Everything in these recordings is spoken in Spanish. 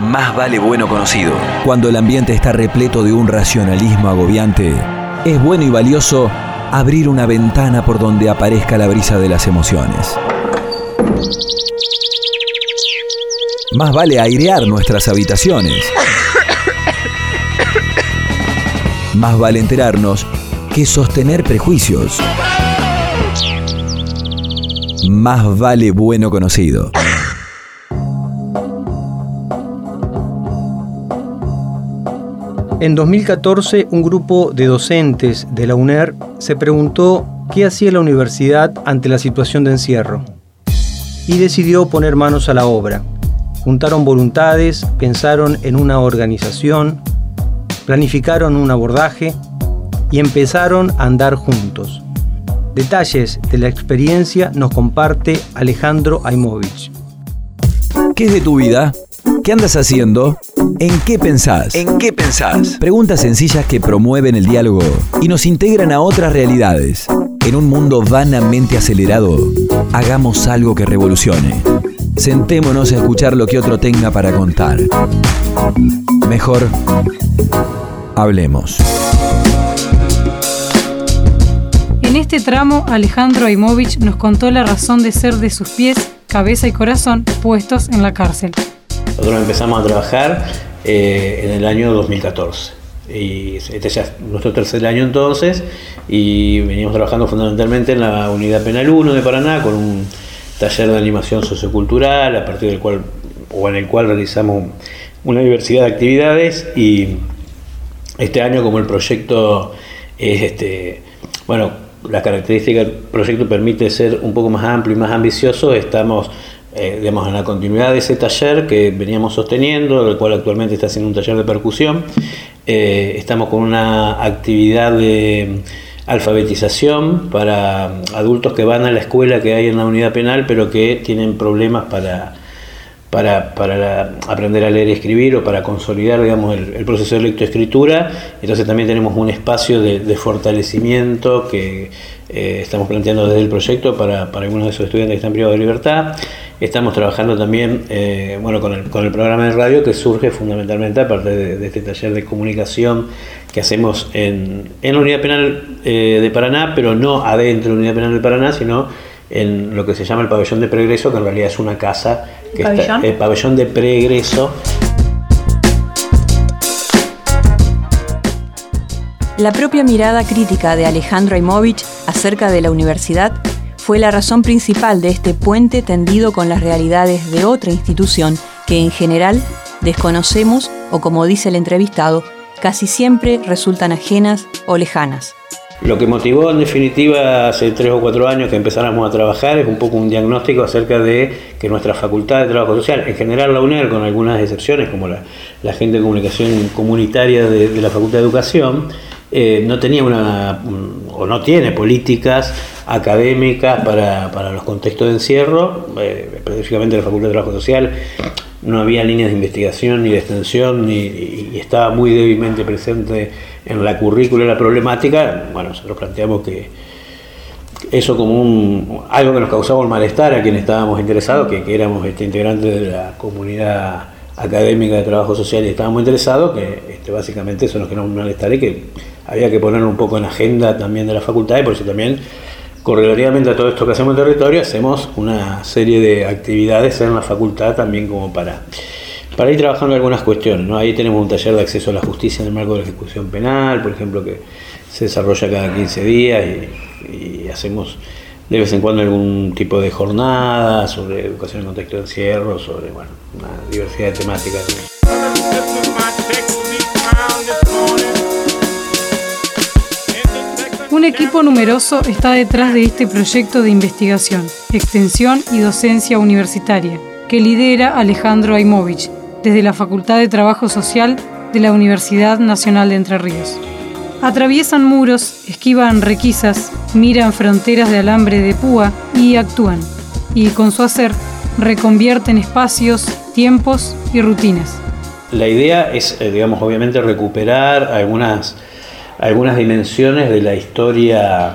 más vale bueno conocido. Cuando el ambiente está repleto de un racionalismo agobiante, es bueno y valioso abrir una ventana por donde aparezca la brisa de las emociones. Más vale airear nuestras habitaciones. Más vale enterarnos que sostener prejuicios. Más vale bueno conocido. En 2014, un grupo de docentes de la UNER se preguntó qué hacía la universidad ante la situación de encierro y decidió poner manos a la obra. Juntaron voluntades, pensaron en una organización, planificaron un abordaje y empezaron a andar juntos. Detalles de la experiencia nos comparte Alejandro Aimovich. ¿Qué es de tu vida? ¿Qué andas haciendo? ¿En qué pensás? ¿En qué pensás? Preguntas sencillas que promueven el diálogo y nos integran a otras realidades. En un mundo vanamente acelerado, hagamos algo que revolucione. Sentémonos a escuchar lo que otro tenga para contar. Mejor, hablemos. En este tramo, Alejandro Aimovich nos contó la razón de ser de sus pies, cabeza y corazón puestos en la cárcel. Nosotros empezamos a trabajar eh, en el año 2014. Y este ya es nuestro tercer año entonces, y veníamos trabajando fundamentalmente en la Unidad Penal 1 de Paraná con un taller de animación sociocultural, a partir del cual, o en el cual realizamos una diversidad de actividades, y este año como el proyecto es este, bueno, la característica del proyecto permite ser un poco más amplio y más ambicioso, estamos eh, digamos, en la continuidad de ese taller que veníamos sosteniendo, el cual actualmente está haciendo un taller de percusión, eh, estamos con una actividad de alfabetización para adultos que van a la escuela que hay en la unidad penal, pero que tienen problemas para, para, para aprender a leer y escribir o para consolidar digamos, el, proceso de lectoescritura. Entonces también tenemos un espacio de, fortalecimiento que eh, estamos planteando desde el proyecto para, para algunos de esos estudiantes que están privados de libertad. Estamos trabajando también eh, bueno, con el, con, el, programa de radio que surge fundamentalmente a partir de, este taller de comunicación que hacemos en, en la Unidad Penal eh, de Paraná, pero no adentro de la Unidad Penal de Paraná, sino en lo que se llama el pabellón de pregreso, que en realidad es una casa, que ¿Pabellón? el pabellón de pregreso. La propia mirada crítica de Alejandro Aimovich acerca de la universidad fue la razón principal de este puente tendido con las realidades de otra institución que en general desconocemos o como dice el entrevistado, casi siempre resultan ajenas o lejanas. Lo que motivó en definitiva hace tres o cuatro años que empezáramos a trabajar es un poco un diagnóstico acerca de que nuestra facultad de trabajo social, en general la UNER con algunas excepciones como la, la gente de comunicación comunitaria de, la Facultad de Educación, eh, no tenía una o no tiene políticas académicas para, para los contextos de encierro, eh, específicamente la Facultad de Trabajo Social, no había líneas de investigación ni de extensión ni, y estaba muy débilmente presente en la currícula la problemática. Bueno, nosotros planteamos que eso como un, algo que nos causaba un malestar a quienes estábamos interesados, que, éramos este, integrantes de la comunidad académica de trabajo social y estábamos interesados, que este, básicamente nos generó un malestar y que había que ponerlo un poco en agenda también de la facultad y por eso también correlativamente a todo esto que hacemos en territorio hacemos una serie de actividades en la facultad también como para, para ir trabajando algunas cuestiones. ¿no? Ahí tenemos un taller de acceso a la justicia en el marco de la ejecución penal, por ejemplo, que se desarrolla cada 15 días y, hacemos de vez en cuando algún tipo de jornada sobre educación en contexto de encierro, sobre bueno, una diversidad de temáticas. Un equipo numeroso está detrás de este proyecto de investigación, extensión y docencia universitaria, que lidera Alejandro Aimovich, desde la Facultad de Trabajo Social de la Universidad Nacional de Entre Ríos. Atraviesan muros, esquivan requisas, miran fronteras de alambre de púa y actúan. Y con su hacer reconvierten espacios, tiempos y rutinas. La idea es, eh, digamos, obviamente recuperar algunas algunas dimensiones de la historia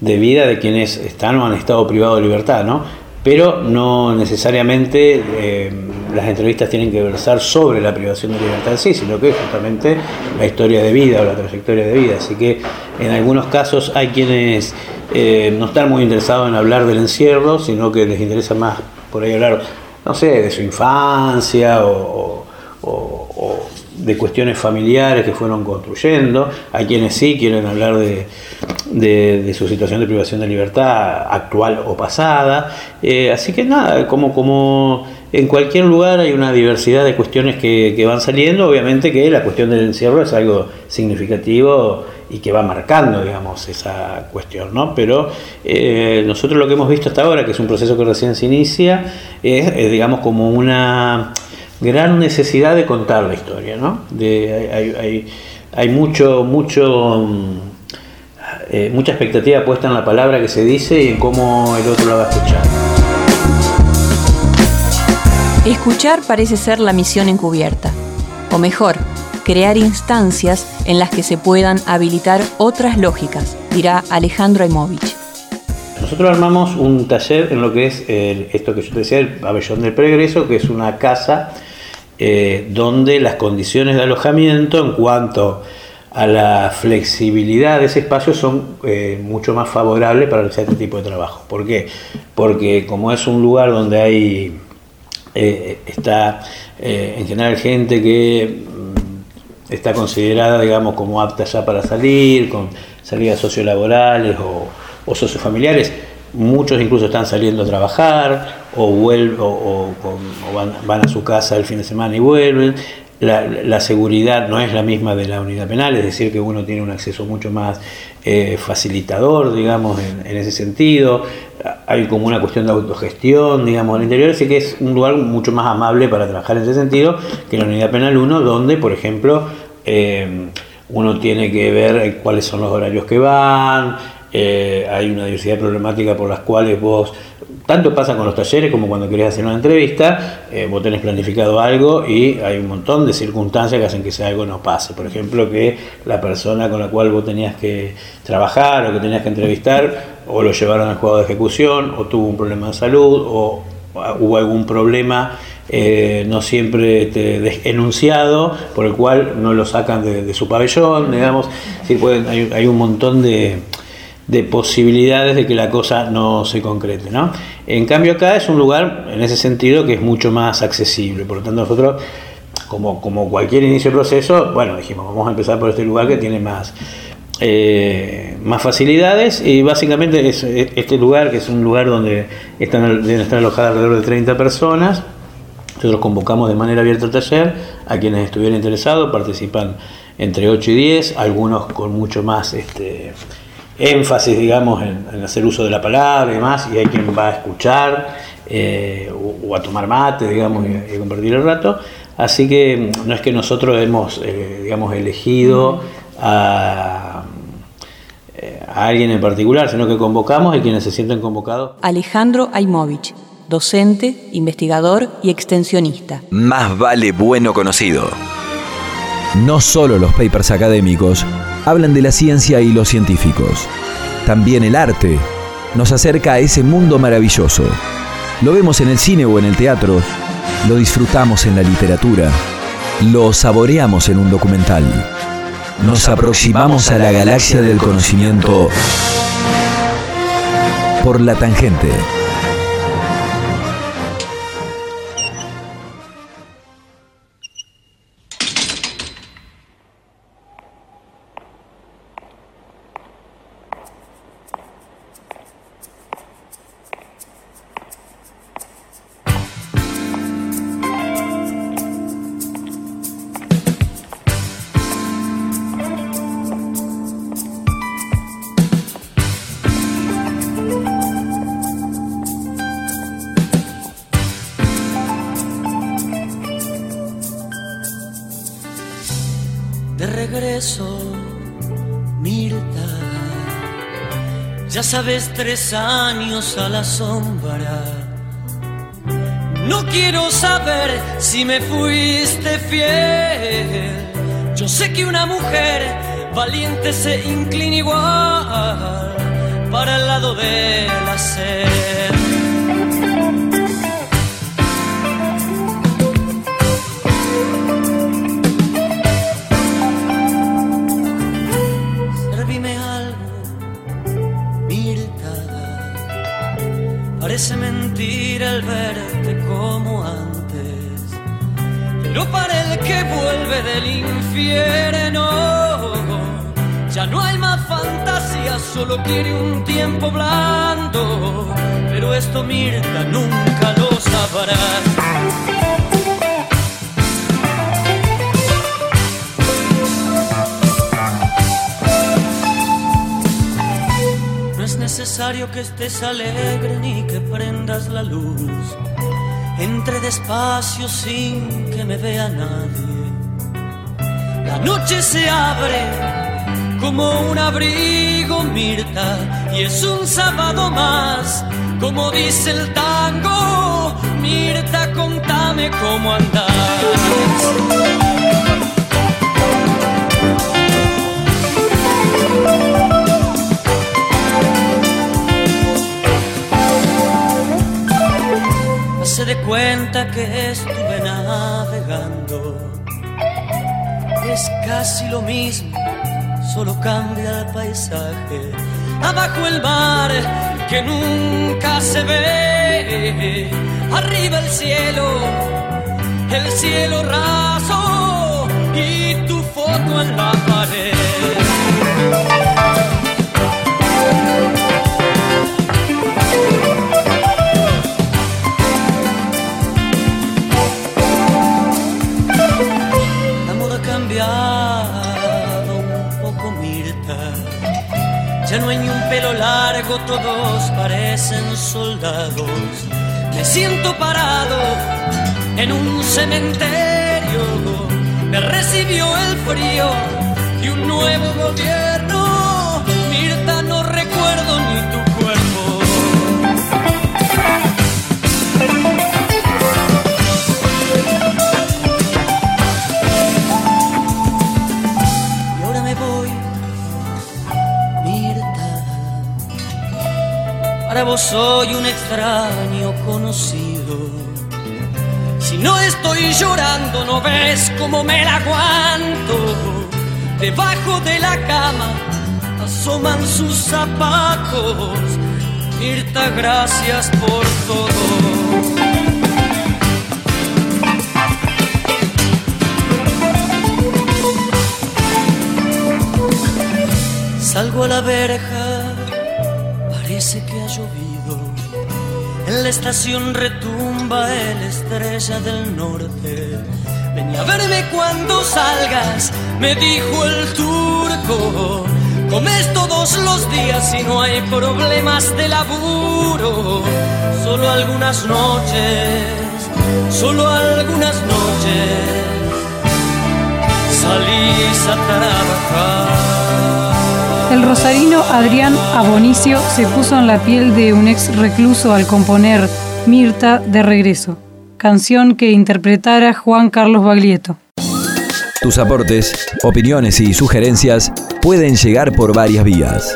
de vida de quienes están o han estado privados de libertad, ¿no? Pero no necesariamente, eh, las entrevistas tienen que versar sobre la privación de libertad en sí, sino que justamente la historia de vida o la trayectoria de vida. Así que en algunos casos hay quienes eh, no están muy interesados en hablar del encierro, sino que les interesa más por ahí hablar, no sé, de su infancia o de cuestiones familiares que fueron construyendo. Hay quienes sí quieren hablar de, de, su situación de privación de libertad actual o pasada. Eh, así que nada, como, como en cualquier lugar hay una diversidad de cuestiones que, van saliendo. Obviamente que la cuestión del encierro es algo significativo y que va marcando, digamos, esa cuestión, ¿no? Pero eh, nosotros lo que hemos visto hasta ahora, que es un proceso que recién se inicia, es digamos, como una gran necesidad de contar la historia, ¿no? Hay, mucho, mucho, eh, mucha expectativa puesta en la palabra que se dice y en cómo el otro la va a escuchar. Escuchar parece ser la misión encubierta, o mejor, crear instancias en las que se puedan habilitar otras lógicas, dirá Alejandro Aimovich. Nosotros armamos un taller en lo que es esto que yo te decía, el pabellón del progreso, que es una casa eh, donde las condiciones de alojamiento en cuanto a la flexibilidad de ese espacio son eh, mucho más favorables para realizar este tipo de trabajo. ¿Por qué? Porque como es un lugar donde hay eh, está en general gente que mm, está considerada, digamos, como apta ya para salir, con salidas sociolaborales o, o sociofamiliares, muchos incluso están saliendo a trabajar o, vuelven, o, van, a su casa el fin de semana y vuelven. La, seguridad no es la misma de la unidad penal, es decir, que uno tiene un acceso mucho más eh, facilitador, digamos, en, ese sentido. Hay como una cuestión de autogestión, digamos, en el interior, así que es un lugar mucho más amable para trabajar en ese sentido que la unidad penal 1, donde, por ejemplo, eh, uno tiene que ver cuáles son los horarios que van, eh, hay una diversidad problemática por las cuales vos, tanto pasa con los talleres como cuando querés hacer una entrevista, eh, vos tenés planificado algo y hay un montón de circunstancias que hacen que ese algo no pase. Por ejemplo, que la persona con la cual vos tenías que trabajar o que tenías que entrevistar, o lo llevaron al juego de ejecución, o tuvo un problema de salud, o hubo algún problema eh, no siempre este, enunciado, por el cual no lo sacan de, su pabellón, digamos. Sí, pueden, hay un montón de de posibilidades de que la cosa no se concrete. ¿no? En cambio acá es un lugar, en ese sentido, que es mucho más accesible. Por lo tanto, nosotros, como, como cualquier inicio de proceso, bueno, dijimos, vamos a empezar por este lugar que tiene más, eh, más facilidades y básicamente es este lugar, que es un lugar donde están, deben estar alojadas alrededor de 30 personas, nosotros convocamos de manera abierta el taller a quienes estuvieran interesados, participan entre 8 y 10, algunos con mucho más... Este, énfasis, digamos, en, hacer uso de la palabra y demás, y hay quien va a escuchar eh, o, a tomar mate, digamos, y, a compartir el rato. Así que mm, no es que nosotros hemos, eh, digamos, elegido a, eh, a, alguien en particular, sino que convocamos y quienes se sienten convocados. Alejandro Aimovich, docente, investigador y extensionista. Más vale bueno conocido. No solo los papers académicos hablan de la ciencia y los científicos. También el arte nos acerca a ese mundo maravilloso. Lo vemos en el cine o en el teatro, lo disfrutamos en la literatura, lo saboreamos en un documental. Nos aproximamos a la galaxia del conocimiento por la tangente. Sabes, tres años a la sombra. No quiero saber si me fuiste fiel. Yo sé que una mujer valiente se inclina igual para el lado de la sed. Infierno ya no hay más fantasía, solo quiere un tiempo blando, pero esto Mirta nunca lo sabrá. No es necesario que estés alegre ni que prendas la luz. Entre despacio sin que me vea nadie. La noche se abre como un abrigo, Mirta, y es un sábado más, como dice el tango. Mirta, contame cómo andás. se de cuenta que estuve navegando. Es casi lo mismo, solo cambia el paisaje. Abajo el mar que nunca se ve. Arriba el cielo, el cielo raso y tu foto en la pared. Ya no hay ni un pelo largo, todos parecen soldados. Me siento parado en un cementerio. Me recibió el frío y un nuevo gobierno. Soy un extraño conocido. Si no estoy llorando, no ves cómo me la aguanto. Debajo de la cama asoman sus zapatos. Mirta, gracias por todo. Salgo a la verja, La estación retumba el estrella del norte. Ven a verme cuando salgas, me dijo el turco. Comes todos los días y no hay problemas de laburo. Solo algunas noches, solo algunas noches salís a trabajar. El rosarino Adrián Abonicio se puso en la piel de un ex recluso al componer Mirta de Regreso, canción que interpretara Juan Carlos Baglietto. Tus aportes, opiniones y sugerencias pueden llegar por varias vías.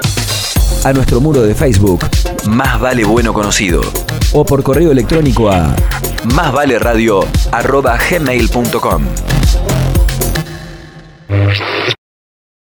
A nuestro muro de Facebook, Más vale bueno conocido. o por correo electrónico a Másvaleradio.gmail.com